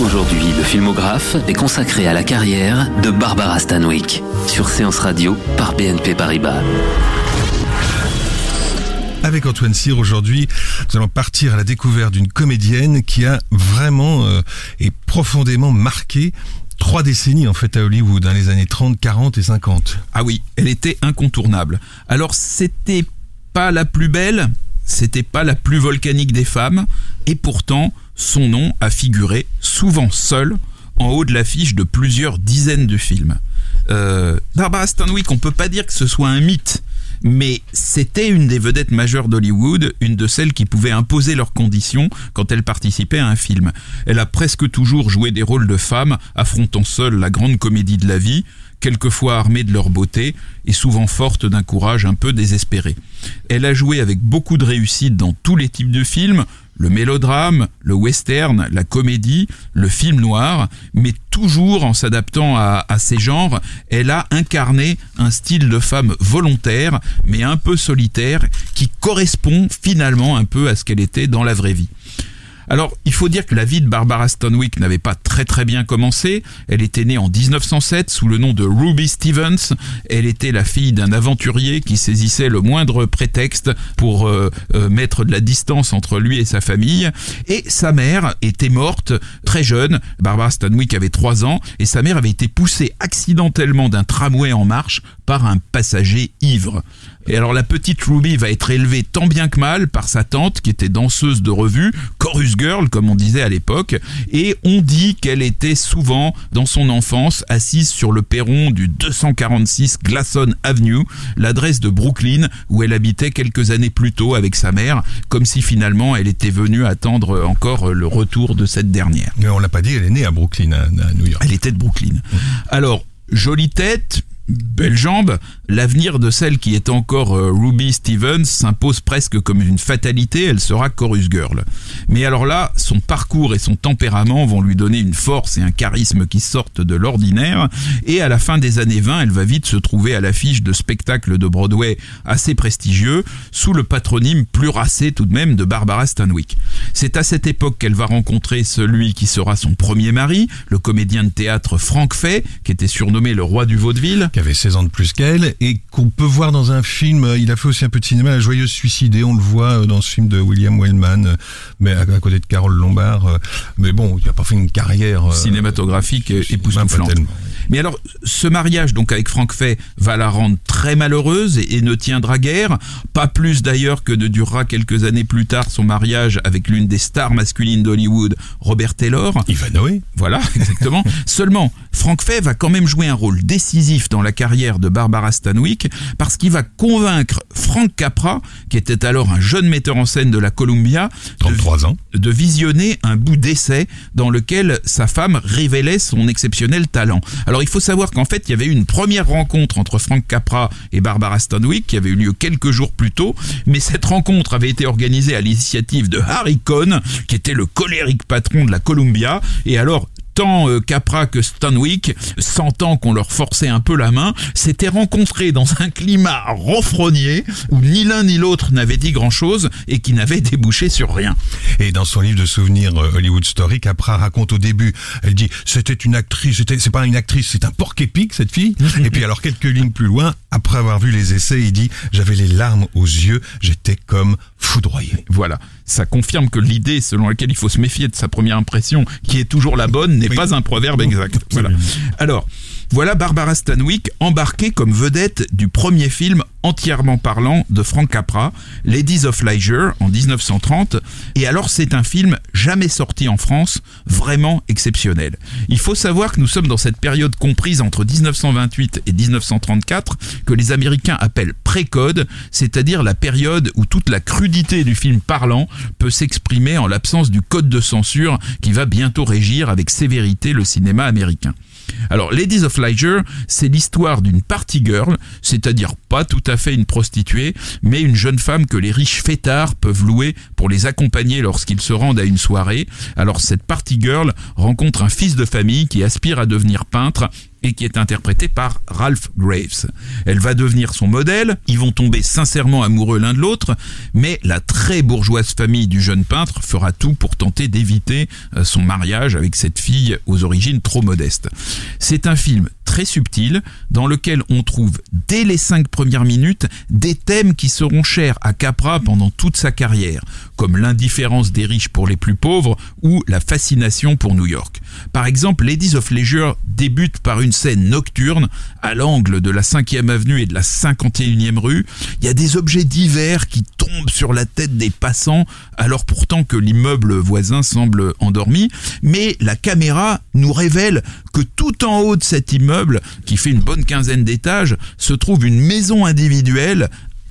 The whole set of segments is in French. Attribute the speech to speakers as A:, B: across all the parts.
A: Aujourd'hui, le filmographe est consacré à la carrière de Barbara Stanwyck sur Séance Radio par BNP Paribas.
B: Avec Antoine Cyr, aujourd'hui, nous allons partir à la découverte d'une comédienne qui a vraiment euh, et profondément marqué trois décennies en fait à Hollywood, dans les années 30, 40 et 50.
C: Ah oui, elle était incontournable. Alors c'était pas la plus belle, c'était pas la plus volcanique des femmes, et pourtant son nom a figuré souvent seul en haut de l'affiche de plusieurs dizaines de films. Euh, Barbara Stanwyck, on peut pas dire que ce soit un mythe, mais c'était une des vedettes majeures d'Hollywood, une de celles qui pouvaient imposer leurs conditions quand elle participait à un film. Elle a presque toujours joué des rôles de femmes, affrontant seule la grande comédie de la vie, quelquefois armée de leur beauté et souvent forte d'un courage un peu désespéré. Elle a joué avec beaucoup de réussite dans tous les types de films, le mélodrame, le western, la comédie, le film noir, mais toujours en s'adaptant à, ces genres, elle a incarné un style de femme volontaire, mais un peu solitaire, qui correspond finalement un peu à ce qu'elle était dans la vraie vie. Alors, il faut dire que la vie de Barbara Stanwyck n'avait pas très très bien commencé. Elle était née en 1907 sous le nom de Ruby Stevens. Elle était la fille d'un aventurier qui saisissait le moindre prétexte pour euh, euh, mettre de la distance entre lui et sa famille. Et sa mère était morte très jeune. Barbara Stanwyck avait 3 ans et sa mère avait été poussée accidentellement d'un tramway en marche par un passager ivre. Et alors la petite Ruby va être élevée tant bien que mal par sa tante qui était danseuse de revue, chorus girl comme on disait à l'époque, et on dit qu'elle était souvent dans son enfance assise sur le perron du 246 Glasson Avenue, l'adresse de Brooklyn où elle habitait quelques années plus tôt avec sa mère, comme si finalement elle était venue attendre encore le retour de cette dernière.
B: Mais on l'a pas dit, elle est née à Brooklyn, à, New York.
C: Elle était de Brooklyn. Alors, jolie tête, belle jambe, l'avenir de celle qui est encore euh, Ruby Stevens s'impose presque comme une fatalité, elle sera chorus girl. Mais alors là, son parcours et son tempérament vont lui donner une force et un charisme qui sortent de l'ordinaire, et à la fin des années 20, elle va vite se trouver à l'affiche de spectacles de Broadway assez prestigieux, sous le patronyme plus racé tout de même de Barbara Stanwyck. C'est à cette époque qu'elle va rencontrer celui qui sera son premier mari, le comédien de théâtre Frank Fay, qui était surnommé le roi du vaudeville,
B: qui avait 16 ans de plus qu'elle et qu'on peut voir dans un film. Il a fait aussi un peu de cinéma, La Joyeuse Suicidée. On le voit euh, dans ce film de William Wellman, euh, mais à, côté de Carole Lombard. Euh, mais bon, il n'a pas fait une carrière
C: cinématographique époustouflante. Mais alors, ce mariage donc avec Frank Fay va la rendre très malheureuse et, et ne tiendra guère. Pas plus d'ailleurs que ne durera quelques années plus tard son mariage avec l'une des stars masculines d'Hollywood, Robert Taylor.
B: Ivanhoe.
C: Voilà, exactement. Seulement, Frank Fay va quand même jouer un rôle décisif dans la carrière de Barbara Stanwyck parce qu'il va convaincre Frank Capra, qui était alors un jeune metteur en scène de la Columbia,
B: 33
C: de,
B: ans,
C: de visionner un bout d'essai dans lequel sa femme révélait son exceptionnel talent. Alors il faut savoir qu'en fait il y avait eu une première rencontre entre Frank Capra et Barbara Stanwyck qui avait eu lieu quelques jours plus tôt, mais cette rencontre avait été organisée à l'initiative de Harry Cohn, qui était le colérique patron de la Columbia, et alors tant euh, Capra que Stanwyck, sentant qu'on leur forçait un peu la main, s'étaient rencontrés dans un climat renfrogné où ni l'un ni l'autre n'avait dit grand-chose et qui n'avait débouché sur rien.
B: Et dans son livre de souvenirs euh, Hollywood Story, Capra raconte au début, elle dit c'était une actrice, c'est pas une actrice, c'est un porc épique cette fille. et puis alors quelques lignes plus loin, après avoir vu les essais, il dit j'avais les larmes aux yeux, j'étais comme foudroyé.
C: Voilà, ça confirme que l'idée selon laquelle il faut se méfier de sa première impression, qui est toujours la bonne, n'est oui. pas un proverbe exact. Voilà. Alors, Voilà Barbara Stanwyck embarquée comme vedette du premier film entièrement parlant de Frank Capra, Ladies of Leisure en 1930. Et alors c'est un film jamais sorti en France, vraiment exceptionnel. Il faut savoir que nous sommes dans cette période comprise entre 1928 et 1934 que les Américains appellent pré-code, c'est-à-dire la période où toute la crudité du film parlant peut s'exprimer en l'absence du code de censure qui va bientôt régir avec sévérité le cinéma américain. Alors, Ladies of C'est l'histoire d'une party girl, c'est-à-dire pas tout à fait une prostituée, mais une jeune femme que les riches fêtards peuvent louer pour les accompagner lorsqu'ils se rendent à une soirée. Alors, cette party girl rencontre un fils de famille qui aspire à devenir peintre et qui est interprété par Ralph Graves. Elle va devenir son modèle, ils vont tomber sincèrement amoureux l'un de l'autre, mais la très bourgeoise famille du jeune peintre fera tout pour tenter d'éviter euh, son mariage avec cette fille aux origines trop modestes. C'est un film très subtil dans lequel on trouve dès les cinq premières minutes des thèmes qui seront chers à Capra pendant toute sa carrière, comme l'indifférence des riches pour les plus pauvres ou la fascination pour New York. Par exemple, Ladies of Leisure débute par une scène nocturne à l'angle de la 5e avenue et de la 51e rue. Il y a des objets divers qui tombent sur la tête des passants alors pourtant que l'immeuble voisin semble endormi, mais la caméra nous révèle que tout en haut de cet immeuble, qui fait une bonne quinzaine d'étages, se trouve une maison individuelle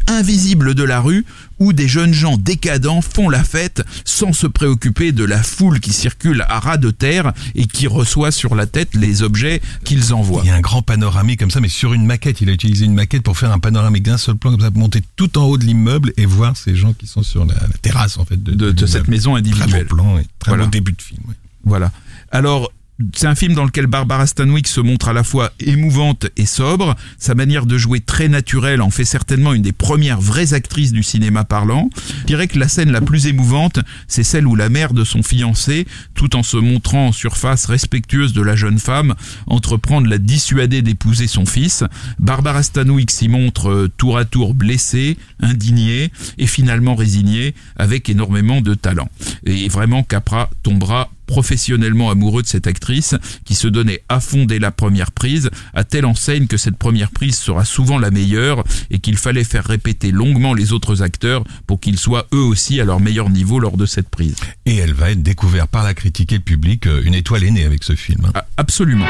C: invisible de la rue où des jeunes gens décadents font la fête sans se préoccuper de la foule qui circule à ras de terre et qui reçoit sur la tête les objets qu'ils envoient.
B: Il y a un grand panoramique comme ça, mais sur une maquette. Il a utilisé une maquette pour faire un panoramique d'un seul plan, comme ça, pour monter tout en haut de l'immeuble et voir ces gens qui sont sur la, la terrasse en fait
C: de, de, de cette maison individuelle.
B: Très beau plan, et très
C: Voilà.
B: beau début de film.
C: Voilà. Alors, c'est un film dans lequel Barbara Stanwyck se montre à la fois émouvante et sobre. Sa manière de jouer très naturelle en fait certainement une des premières vraies actrices du cinéma parlant. Je dirais que la scène la plus émouvante, c'est celle où la mère de son fiancé, tout en se montrant en surface respectueuse de la jeune femme, entreprend de la dissuader d'épouser son fils. Barbara Stanwyck s'y montre euh, tour à tour blessée, indignée et finalement résignée, avec énormément de talent. Et vraiment, Capra tombera professionnellement amoureux de cette actrice qui se donnait à fond dès la première prise, à telle enseigne que cette première prise sera souvent la meilleure et qu'il fallait faire répéter longuement les autres acteurs pour qu'ils soient eux aussi à leur meilleur niveau lors de cette prise.
B: Et elle va être découverte par la critique et le public. euh, Une étoile est née avec ce film. hein.
C: Ah, Absolument.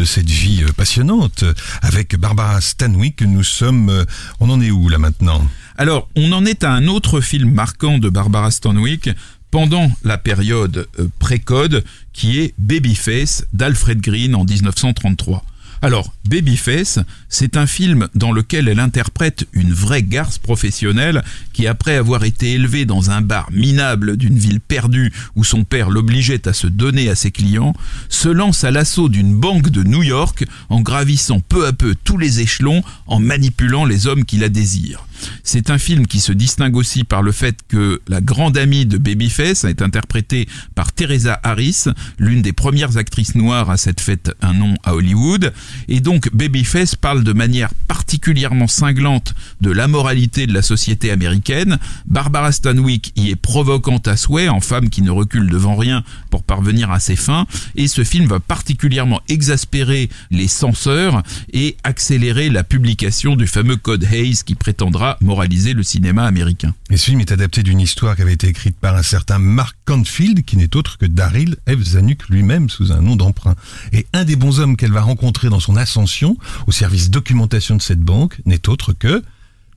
B: De cette vie euh, passionnante avec Barbara Stanwyck. Nous sommes, euh, on en est où là maintenant?
C: Alors, on en est à un autre film marquant de Barbara Stanwyck pendant la période euh, pré-code qui est Babyface d'Alfred Green en 1933. Alors, Babyface, c'est un film dans lequel elle interprète une vraie garce professionnelle qui, après avoir été élevée dans un bar minable d'une ville perdue où son père l'obligeait à se donner à ses clients, se lance à l'assaut d'une banque de New York en gravissant peu à peu tous les échelons en manipulant les hommes qui la désirent. C'est un film qui se distingue aussi par le fait que la grande amie de Babyface est interprétée par Teresa Harris, l'une des premières actrices noires à s'être faite un nom à Hollywood. Et donc Babyface parle de manière particulièrement cinglante de l'amoralité de la société américaine. Barbara Stanwyck y est provocante à souhait, en femme qui ne recule devant rien pour parvenir à ses fins. Et ce film va particulièrement exaspérer les censeurs et accélérer la publication du fameux code Hayes qui prétendra moraliser le cinéma américain.
B: Et ce film est adapté d'une histoire qui avait été écrite par un certain Mark Canfield, qui n'est autre que Daryl F. Zanuck lui-même sous un nom d'emprunt. Et un des bons hommes qu'elle va rencontrer dans son ascension au service documentation de cette banque n'est autre que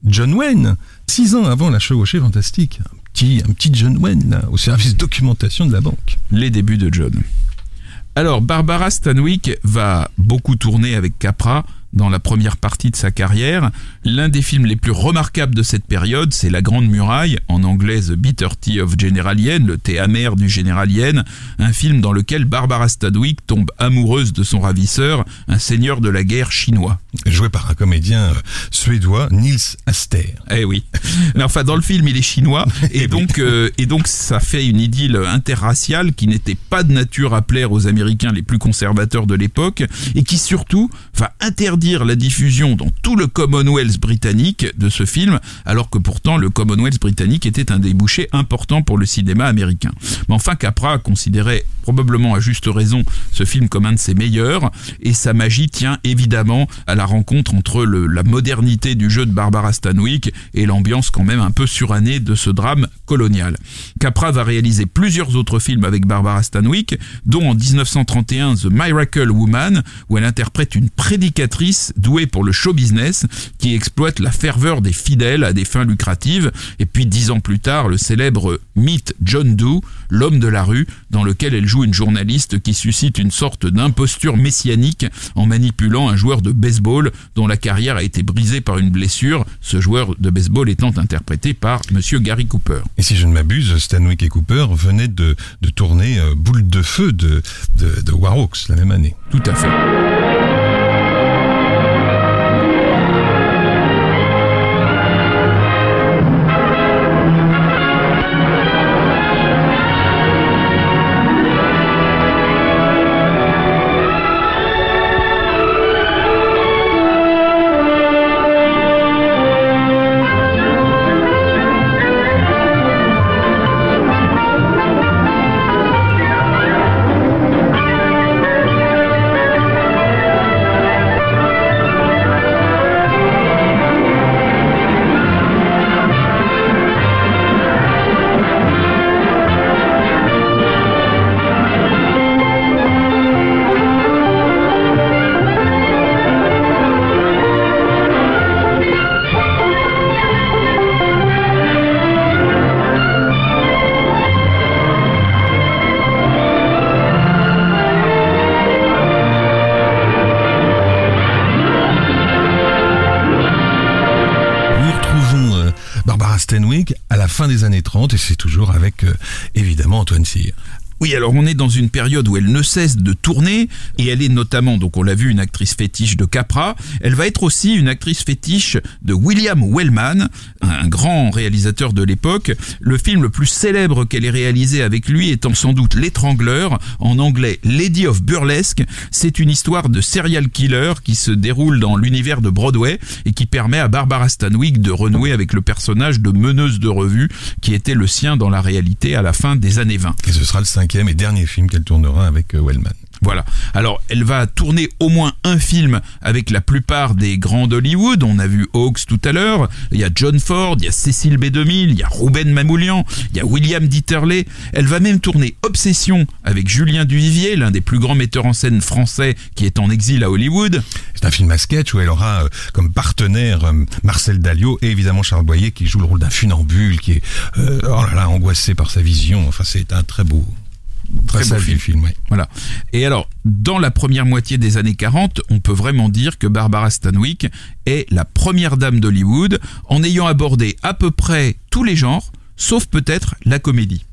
B: John Wayne. Six ans avant la chevauchée fantastique. Un petit, un petit John Wayne, là, au service documentation de la banque.
C: les débuts de John. Alors, Barbara Stanwyck va beaucoup tourner avec Capra dans la première partie de sa carrière. L'un des films les plus remarquables de cette période, c'est La Grande Muraille, en anglais The Bitter Tea of General Yen, le thé amer du général Yen, un film dans lequel Barbara Stanwyck tombe amoureuse de son ravisseur, un seigneur de la guerre chinois.
B: Joué par un comédien euh, suédois, Nils Aster.
C: Eh oui. Mais enfin, dans le film, il est chinois, et donc, euh, et donc ça fait une idylle interraciale qui n'était pas de nature à plaire aux Américains les plus conservateurs de l'époque, et qui surtout va interdire la diffusion dans tout le Commonwealth britannique de ce film, alors que pourtant le Commonwealth britannique était un débouché important pour le cinéma américain. Mais enfin, Capra considérait probablement à juste raison ce film comme un de ses meilleurs, et sa magie tient évidemment à la rencontre entre la modernité du jeu de Barbara Stanwyck et l'ambiance quand même un peu surannée de ce drame colonial. Capra va réaliser plusieurs autres films avec Barbara Stanwyck, dont en 1931 The Miracle Woman, où elle interprète une prédicatrice douée pour le show business qui exploite la ferveur des fidèles à des fins lucratives, et puis dix ans plus tard le célèbre mythe John Doe, l'homme de la rue, dans lequel elle joue une journaliste qui suscite une sorte d'imposture messianique en manipulant un joueur de baseball dont la carrière a été brisée par une blessure, ce joueur de baseball étant interprété par monsieur Gary Cooper.
B: Et si je ne m'abuse, Stanwyck et Cooper venaient de, de tourner euh, Boule de feu de, de, de Warhawks la même année.
C: Tout à fait.
B: C'est toujours avec euh, évidemment Antoine Cyr.
C: Oui, alors on est dans une période où elle ne cesse de tourner et elle est notamment, donc on l'a vu, une actrice fétiche de Capra. Elle va être aussi une actrice fétiche de William Wellman, un grand réalisateur de l'époque. Le film le plus célèbre qu'elle ait réalisé avec lui étant sans doute L'étrangleur, en anglais Lady of Burlesque. C'est une histoire de serial killer qui se déroule dans l'univers de Broadway et qui permet à Barbara Stanwyck de renouer avec le personnage de meneuse de revue qui était le sien dans la réalité à la fin des années 20.
B: Et ce sera le cinquième et dernier film qu'elle tournera avec euh, Wellman.
C: Voilà. Alors, elle va tourner au moins un film avec la plupart des grands d'Hollywood. On a vu Hawks tout à l'heure. Il y a John Ford, il y a Cécile B2000, il y a Ruben Mamoulian, il y a William Dieterle. Elle va même tourner Obsession avec Julien Duvivier, l'un des plus grands metteurs en scène français qui est en exil à Hollywood.
B: C'est un film à sketch où elle aura euh, comme partenaire euh, Marcel Dalio et évidemment Charles Boyer qui joue le rôle d'un funambule qui est euh, oh là là angoissé par sa vision. Enfin, c'est un très beau, très,
C: Très beau film.
B: film. ouais.
C: Voilà. Et alors, dans la première moitié des années 40, on peut vraiment dire que Barbara Stanwyck est la première dame d'Hollywood en ayant abordé à peu près tous les genres, sauf peut-être la comédie.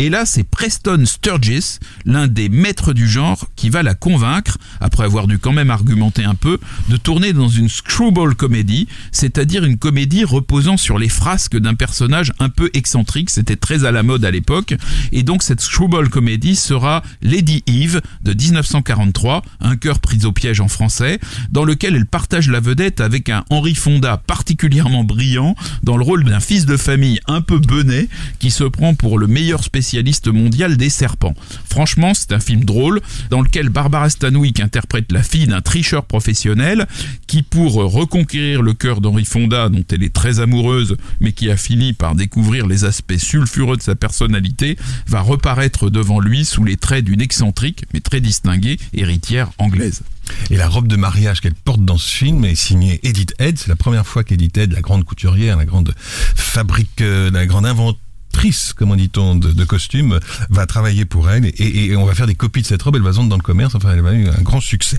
C: Et là, c'est Preston Sturges, l'un des maîtres du genre, qui va la convaincre, après avoir dû quand même argumenter un peu, de tourner dans une screwball comédie, c'est-à-dire une comédie reposant sur les frasques d'un personnage un peu excentrique, c'était très à la mode à l'époque, et donc cette screwball comédie sera Lady Eve de 1943, un cœur pris au piège en français, dans lequel elle partage la vedette avec un Henry Fonda particulièrement brillant, dans le rôle d'un fils de famille un peu benet, qui se prend pour le meilleur spécialiste mondial des serpents. Franchement, c'est un film drôle, dans lequel Barbara Stanwyck interprète la fille d'un tricheur professionnel, qui pour reconquérir le cœur d'Henry Fonda, dont elle est très amoureuse, mais qui a fini par découvrir les aspects sulfureux de sa personnalité, va reparaître devant lui sous les traits d'une excentrique, mais très distinguée, héritière anglaise.
B: Et la robe de mariage qu'elle porte dans ce film est signée Edith Head. C'est la première fois qu'Edith Head, la grande couturière, la grande fabrique, euh, la grande inventrice actrice, comment dit-on, de, de costume, va travailler pour elle et, on va faire des copies de cette robe. Elle va se vendre dans le commerce. Enfin, elle va eu un grand succès.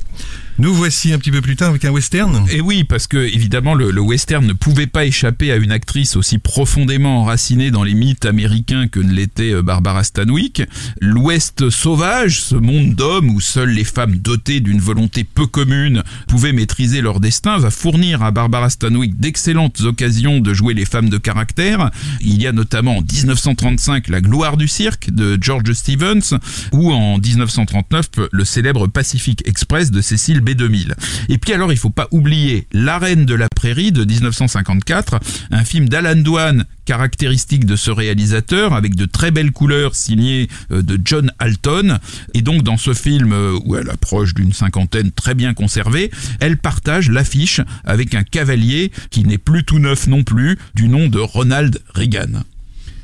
B: Nous voici un petit peu plus tard avec un western.
C: Et oui, parce que évidemment le, western ne pouvait pas échapper à une actrice aussi profondément enracinée dans les mythes américains que ne l'était euh, Barbara Stanwyck. L'Ouest sauvage, ce monde d'hommes où seules les femmes dotées d'une volonté peu commune pouvaient maîtriser leur destin, va fournir à Barbara Stanwyck d'excellentes occasions de jouer les femmes de caractère. Il y a notamment en 1935 La gloire du cirque de George Stevens ou en 1939 le célèbre Pacific Express de Cécile B2000. Et puis alors il faut pas oublier La reine de la prairie de 1954, un film d'Alan Dwan caractéristique de ce réalisateur avec de très belles couleurs signées euh, de John Alton et donc dans ce film euh, où elle approche d'une cinquantaine très bien conservée elle partage l'affiche avec un cavalier qui n'est plus tout neuf non plus du nom de Ronald Reagan.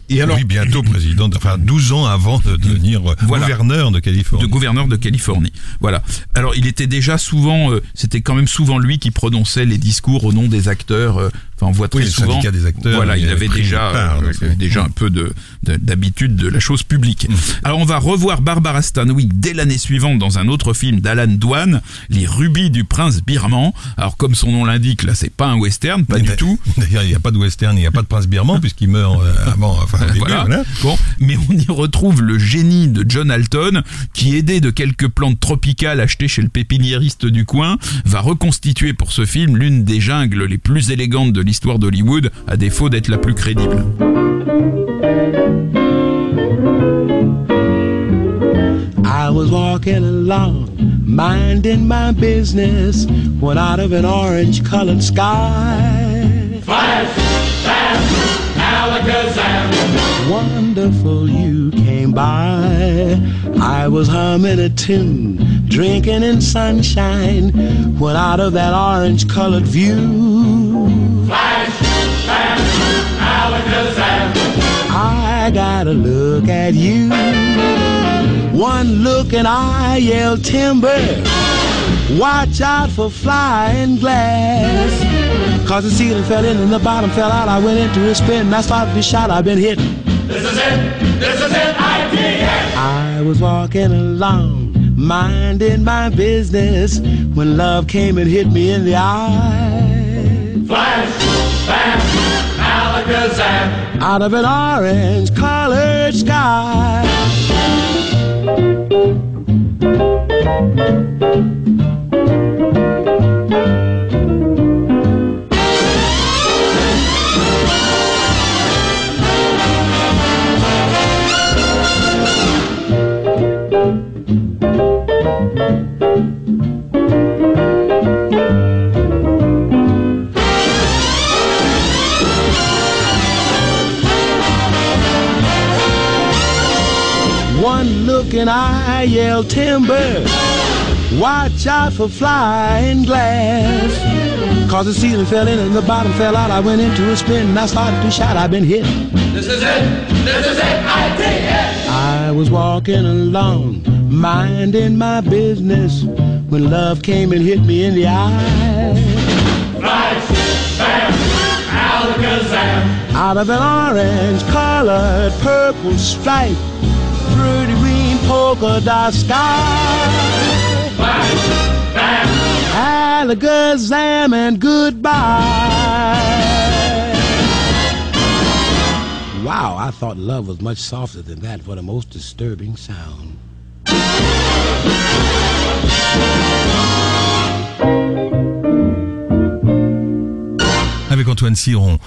B: Et alors, oui, bientôt président, enfin 12 ans avant de devenir
C: Voilà.
B: gouverneur de Californie.
C: de gouverneur de Californie. Voilà. Alors il était déjà souvent, euh, c'était quand même souvent lui qui prononçait les discours au nom des acteurs. euh, Enfin, on voit très
B: Oui,
C: souvent.
B: des acteurs,
C: Voilà,
B: il avait
C: déjà,
B: part
C: euh, il avait déjà un peu de de- d'habitude de la chose publique. Alors on va revoir Barbara Stanwyck dès l'année suivante dans un autre film d'Alan Dwan, Les Rubis du prince birman. Alors comme son nom l'indique, là c'est pas un western, pas du tout.
B: D'ailleurs, il n'y a pas de western, il n'y a pas de prince birman puisqu'il meurt euh, avant, enfin, début,
C: Voilà.
B: voilà.
C: Bon, mais on y retrouve le génie de John Alton, qui aidé de quelques plantes tropicales achetées chez le pépiniériste du coin, va reconstituer pour ce film l'une des jungles les plus élégantes de l'histoire d'Hollywood, à défaut d'être la plus crédible.
D: I was walking along, minding my business, when out of an orange colored sky. Flash, bam, alakazam. Wonderful you came by. I was humming a tune, drinking in sunshine, when out of that orange colored view. Flash, bam, alakazam. I gotta look at you. One look and I yell timber. Watch out for flying glass. Cause the ceiling fell in and the bottom fell out. I went into a spin and I started to shout. I've been hit. This is it. This is it. I did. I was walking along, minding my business, when love came and hit me in the eye. Out of an orange colored sky. And I yell timber. Watch out for flying glass. Cause the ceiling fell in and the bottom fell out. I went into a spin and I started to shout. I've been hit. This is it. This is it. I did it. I was walking along, minding my business, when love came and hit me in the eye. Out of an orange colored purple stripe, polka dot sky. Alakazam and goodbye. Wow, I thought love was much softer than that. What a most disturbing sound.
B: Avec Antoine Cyr, on,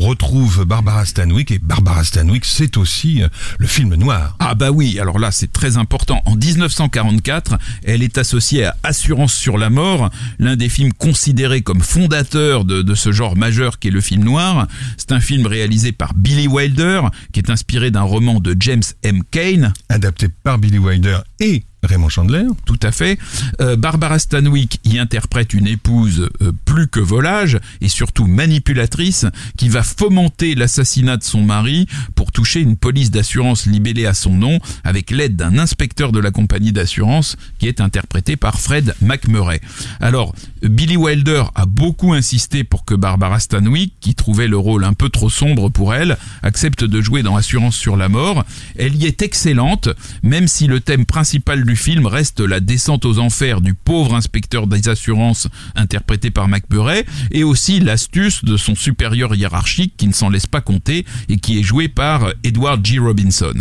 B: retrouve Barbara Stanwyck et Barbara Stanwyck, c'est aussi euh, le film noir.
C: Ah bah oui, alors là c'est très important. En 1944, elle est associée à Assurance sur la mort, l'un des films considérés comme fondateur de, de ce genre majeur qu'est le film noir. C'est un film réalisé par Billy Wilder, qui est inspiré d'un roman de James M. Cain.
B: Adapté par Billy Wilder et Raymond Chandler.
C: Tout à fait. Euh, Barbara Stanwyck y interprète une épouse euh, plus que volage et surtout manipulatrice qui va fomenter l'assassinat de son mari pour toucher une police d'assurance libellée à son nom avec l'aide d'un inspecteur de la compagnie d'assurance qui est interprété par Fred McMurray. Alors, Billy Wilder a beaucoup insisté pour que Barbara Stanwyck, qui trouvait le rôle un peu trop sombre pour elle, accepte de jouer dans Assurance sur la mort. Elle y est excellente, même si le thème principal film reste la descente aux enfers du pauvre inspecteur des assurances interprété par McBury et aussi l'astuce de son supérieur hiérarchique qui ne s'en laisse pas compter et qui est joué par Edward G. Robinson.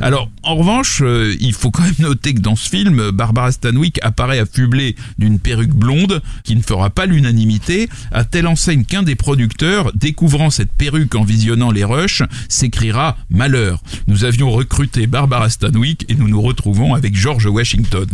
C: Alors, en revanche, euh, il faut quand même noter que dans ce film, Barbara Stanwyck apparaît affublée d'une perruque blonde qui ne fera pas l'unanimité, à telle enseigne qu'un des producteurs, découvrant cette perruque en visionnant les rushs, s'écrira Malheur. Nous avions recruté Barbara Stanwyck et nous nous retrouvons avec George Washington.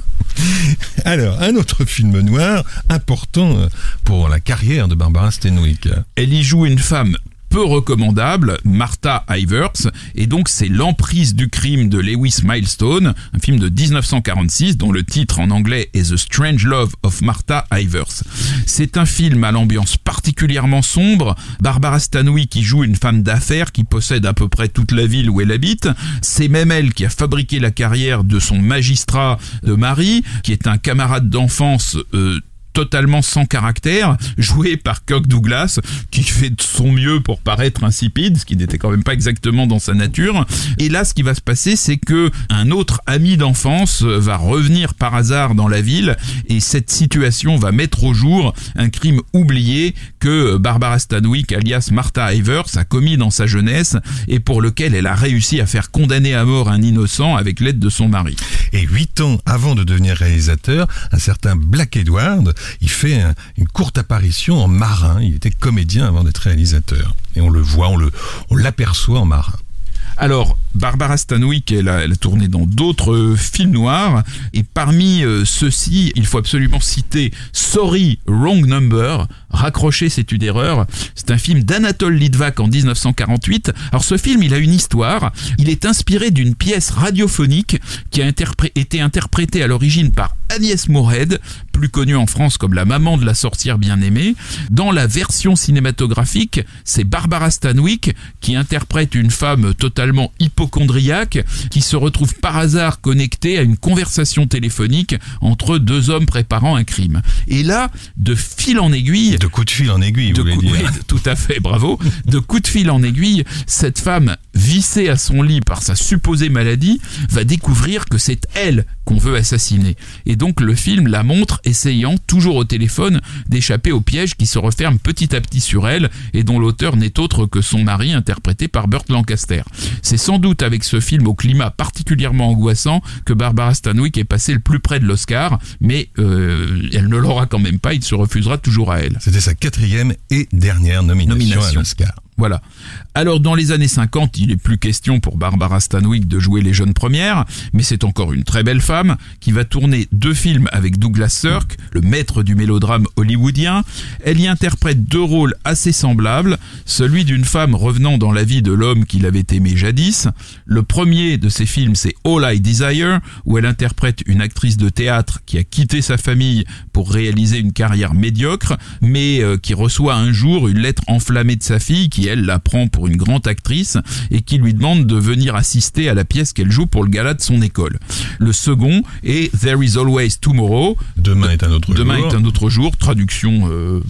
B: Alors, un autre film noir important pour la carrière de Barbara Stanwyck.
C: Elle y joue une femme peu recommandable, Martha Ivers, et donc c'est L'emprise du crime de Lewis Milestone, un film de 1946 dont le titre en anglais est The Strange Love of Martha Ivers. C'est un film à l'ambiance particulièrement sombre, Barbara Stanwyck qui joue une femme d'affaires qui possède à peu près toute la ville où elle habite, c'est même elle qui a fabriqué la carrière de son magistrat de mari, qui est un camarade d'enfance euh, totalement sans caractère, joué par Cock Douglas, qui fait de son mieux pour paraître insipide, ce qui n'était quand même pas exactement dans sa nature. Et là, ce qui va se passer, c'est que un autre ami d'enfance va revenir par hasard dans la ville, et cette situation va mettre au jour un crime oublié que Barbara Stanwyck, alias Martha Ivers, a commis dans sa jeunesse, et pour lequel elle a réussi à faire condamner à mort un innocent avec l'aide de son mari.
B: Et huit ans avant de devenir réalisateur, un certain Black Edward, il fait un- une courte apparition en marin. Il était comédien avant d'être réalisateur. Et on le voit, on le, on l'aperçoit en marin.
C: Alors, Barbara Stanwyck, elle a, tourné dans d'autres euh, films noirs, et parmi euh, ceux-ci, il faut absolument citer Sorry, Wrong Number, Raccrocher, c'est une erreur. C'est un film d'Anatole Litvak en 1948. Alors ce film, il a une histoire. Il est inspiré d'une pièce radiophonique qui a été interprétée à l'origine par Agnès Mourhed, plus connue en France comme la maman de la sorcière bien-aimée. Dans la version cinématographique, c'est Barbara Stanwyck qui interprète une femme totalement hypochondriaque qui se retrouve par hasard connectée à une conversation téléphonique entre deux hommes préparant un crime. Et là, de fil en aiguille,
B: De coups de fil en aiguille, vous
C: de
B: voulez
C: coup-
B: dire.
C: oui, tout à fait, bravo. De coup de fil en aiguille, cette femme vissée à son lit par sa supposée maladie va découvrir que c'est elle qu'on veut assassiner. Et donc le film la montre essayant, toujours au téléphone, d'échapper au piège qui se referme petit à petit sur elle et dont l'auteur n'est autre que son mari interprété par Burt Lancaster. C'est sans doute avec ce film au climat particulièrement angoissant que Barbara Stanwyck est passée le plus près de l'Oscar, mais euh, elle ne l'aura quand même pas, il se refusera toujours à elle.
B: C'était sa quatrième et dernière nomination,
C: Nomination.
B: à l'Oscar.
C: Voilà. Alors dans les années 50, il est plus question pour Barbara Stanwyck de jouer les jeunes premières, mais c'est encore une très belle femme qui va tourner deux films avec Douglas Sirk, le maître du mélodrame hollywoodien. Elle y interprète deux rôles assez semblables, celui d'une femme revenant dans la vie de l'homme qu'il avait aimé jadis. Le premier de ces films, c'est All I Desire, où elle interprète une actrice de théâtre qui a quitté sa famille pour réaliser une carrière médiocre, mais euh, qui reçoit un jour une lettre enflammée de sa fille qui, elle, la prend pour une grande actrice et qui lui demande de venir assister à la pièce qu'elle joue pour le gala de son école. Le second est There is always tomorrow.
B: Demain est un autre
C: Demain
B: jour.
C: est un autre jour, traduction euh,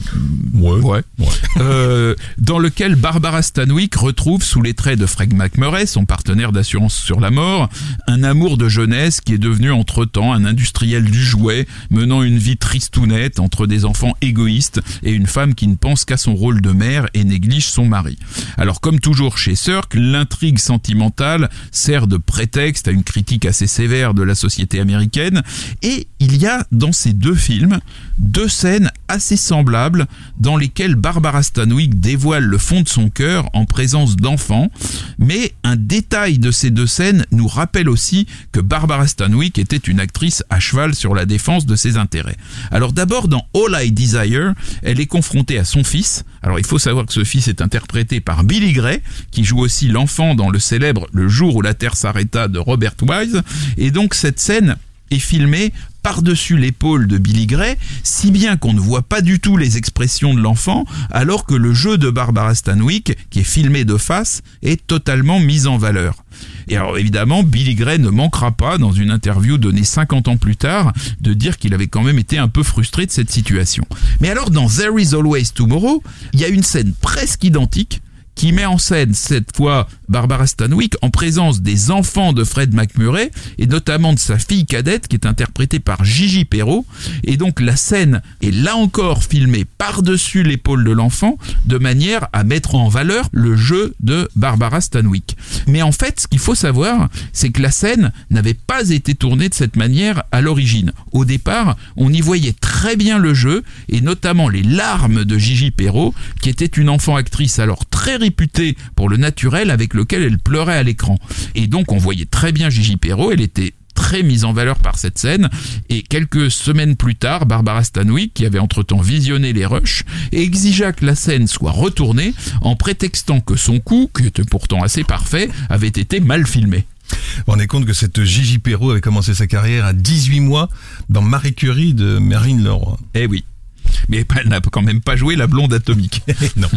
B: Ouais.
C: Ouais.
B: Ouais.
C: Euh, dans lequel Barbara Stanwyck retrouve sous les traits de Fred McMurray, son partenaire d'assurance sur la mort, un amour de jeunesse qui est devenu entre-temps un industriel du jouet, menant une vie tristounette entre des enfants égoïstes et une femme qui ne pense qu'à son rôle de mère et néglige son mari. Alors comme toujours chez Cirque, l'intrigue sentimentale sert de prétexte à une critique assez sévère de la société américaine et il y a dans ces deux films deux scènes assez semblables dans lesquelles Barbara Stanwyck dévoile le fond de son cœur en présence d'enfants, mais un détail de ces deux scènes nous rappelle aussi que Barbara Stanwyck était une actrice à cheval sur la défense de ses intérêts. Alors d'abord dans All I Desire, elle est confrontée à son fils. Alors il faut savoir que ce fils est interprété par Billy Gray, qui joue aussi l'enfant dans le célèbre Le jour où la Terre s'arrêta de Robert Wise, et donc cette scène est filmé par-dessus l'épaule de Billy Gray, si bien qu'on ne voit pas du tout les expressions de l'enfant, alors que le jeu de Barbara Stanwyck, qui est filmé de face, est totalement mis en valeur. Et alors évidemment, Billy Gray ne manquera pas, dans une interview donnée 50 ans plus tard, de dire qu'il avait quand même été un peu frustré de cette situation. Mais alors dans There is Always Tomorrow, il y a une scène presque identique qui met en scène cette fois Barbara Stanwyck en présence des enfants de Fred McMurray et notamment de sa fille cadette qui est interprétée par Gigi Perrault. Et donc la scène est là encore filmée par-dessus l'épaule de l'enfant de manière à mettre en valeur le jeu de Barbara Stanwyck. Mais en fait, ce qu'il faut savoir, c'est que la scène n'avait pas été tournée de cette manière à l'origine. Au départ, on y voyait très bien le jeu et notamment les larmes de Gigi Perrault qui était une enfant actrice alors très réputée pour le naturel avec lequel elle pleurait à l'écran. Et donc on voyait très bien Gigi Perrault, elle était très mise en valeur par cette scène. Et quelques semaines plus tard, Barbara Stanwyck, qui avait entre-temps visionné les rushs, exigea que la scène soit retournée en prétextant que son coup, qui était pourtant assez parfait, avait été mal filmé.
B: On est compte que cette Gigi Perrault avait commencé sa carrière à 18 mois dans Marie Curie de Marine Leroy.
C: Eh oui. Mais elle n'a quand même pas joué la blonde atomique.
B: non.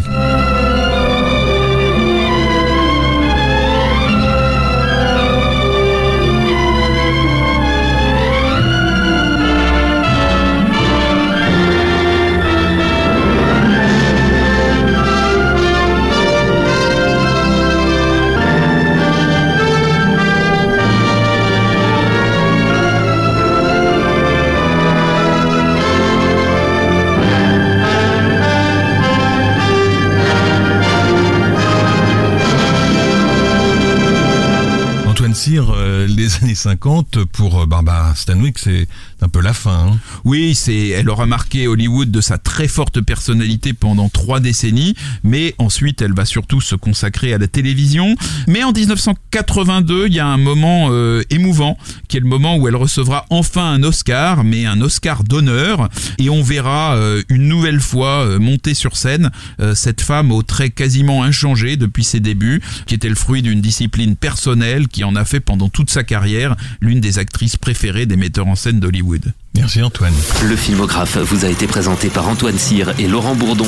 B: Les années 50 pour euh, Barbara Stanwyck, c'est un peu la fin. hein.
C: Oui, c'est, elle aura marqué Hollywood de sa très forte personnalité pendant trois décennies, mais ensuite elle va surtout se consacrer à la télévision. Mais en 1982, il y a un moment euh, émouvant, qui est le moment où elle recevra enfin un Oscar, mais un Oscar d'honneur, et on verra euh, une nouvelle fois euh, monter sur scène cette femme aux traits quasiment inchangés depuis ses débuts, qui était le fruit d'une discipline personnelle qui en a fait pendant toute sa carrière l'une des actrices préférées des metteurs en scène d'Hollywood.
B: Merci Antoine.
A: Le filmographe vous a été présenté par Antoine Cyr et Laurent Bourdon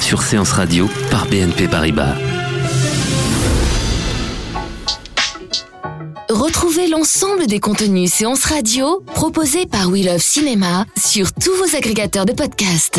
A: sur Séance Radio par BNP Paribas.
E: Retrouvez l'ensemble des contenus séances radio proposés par We Love Cinéma sur tous vos agrégateurs de podcasts.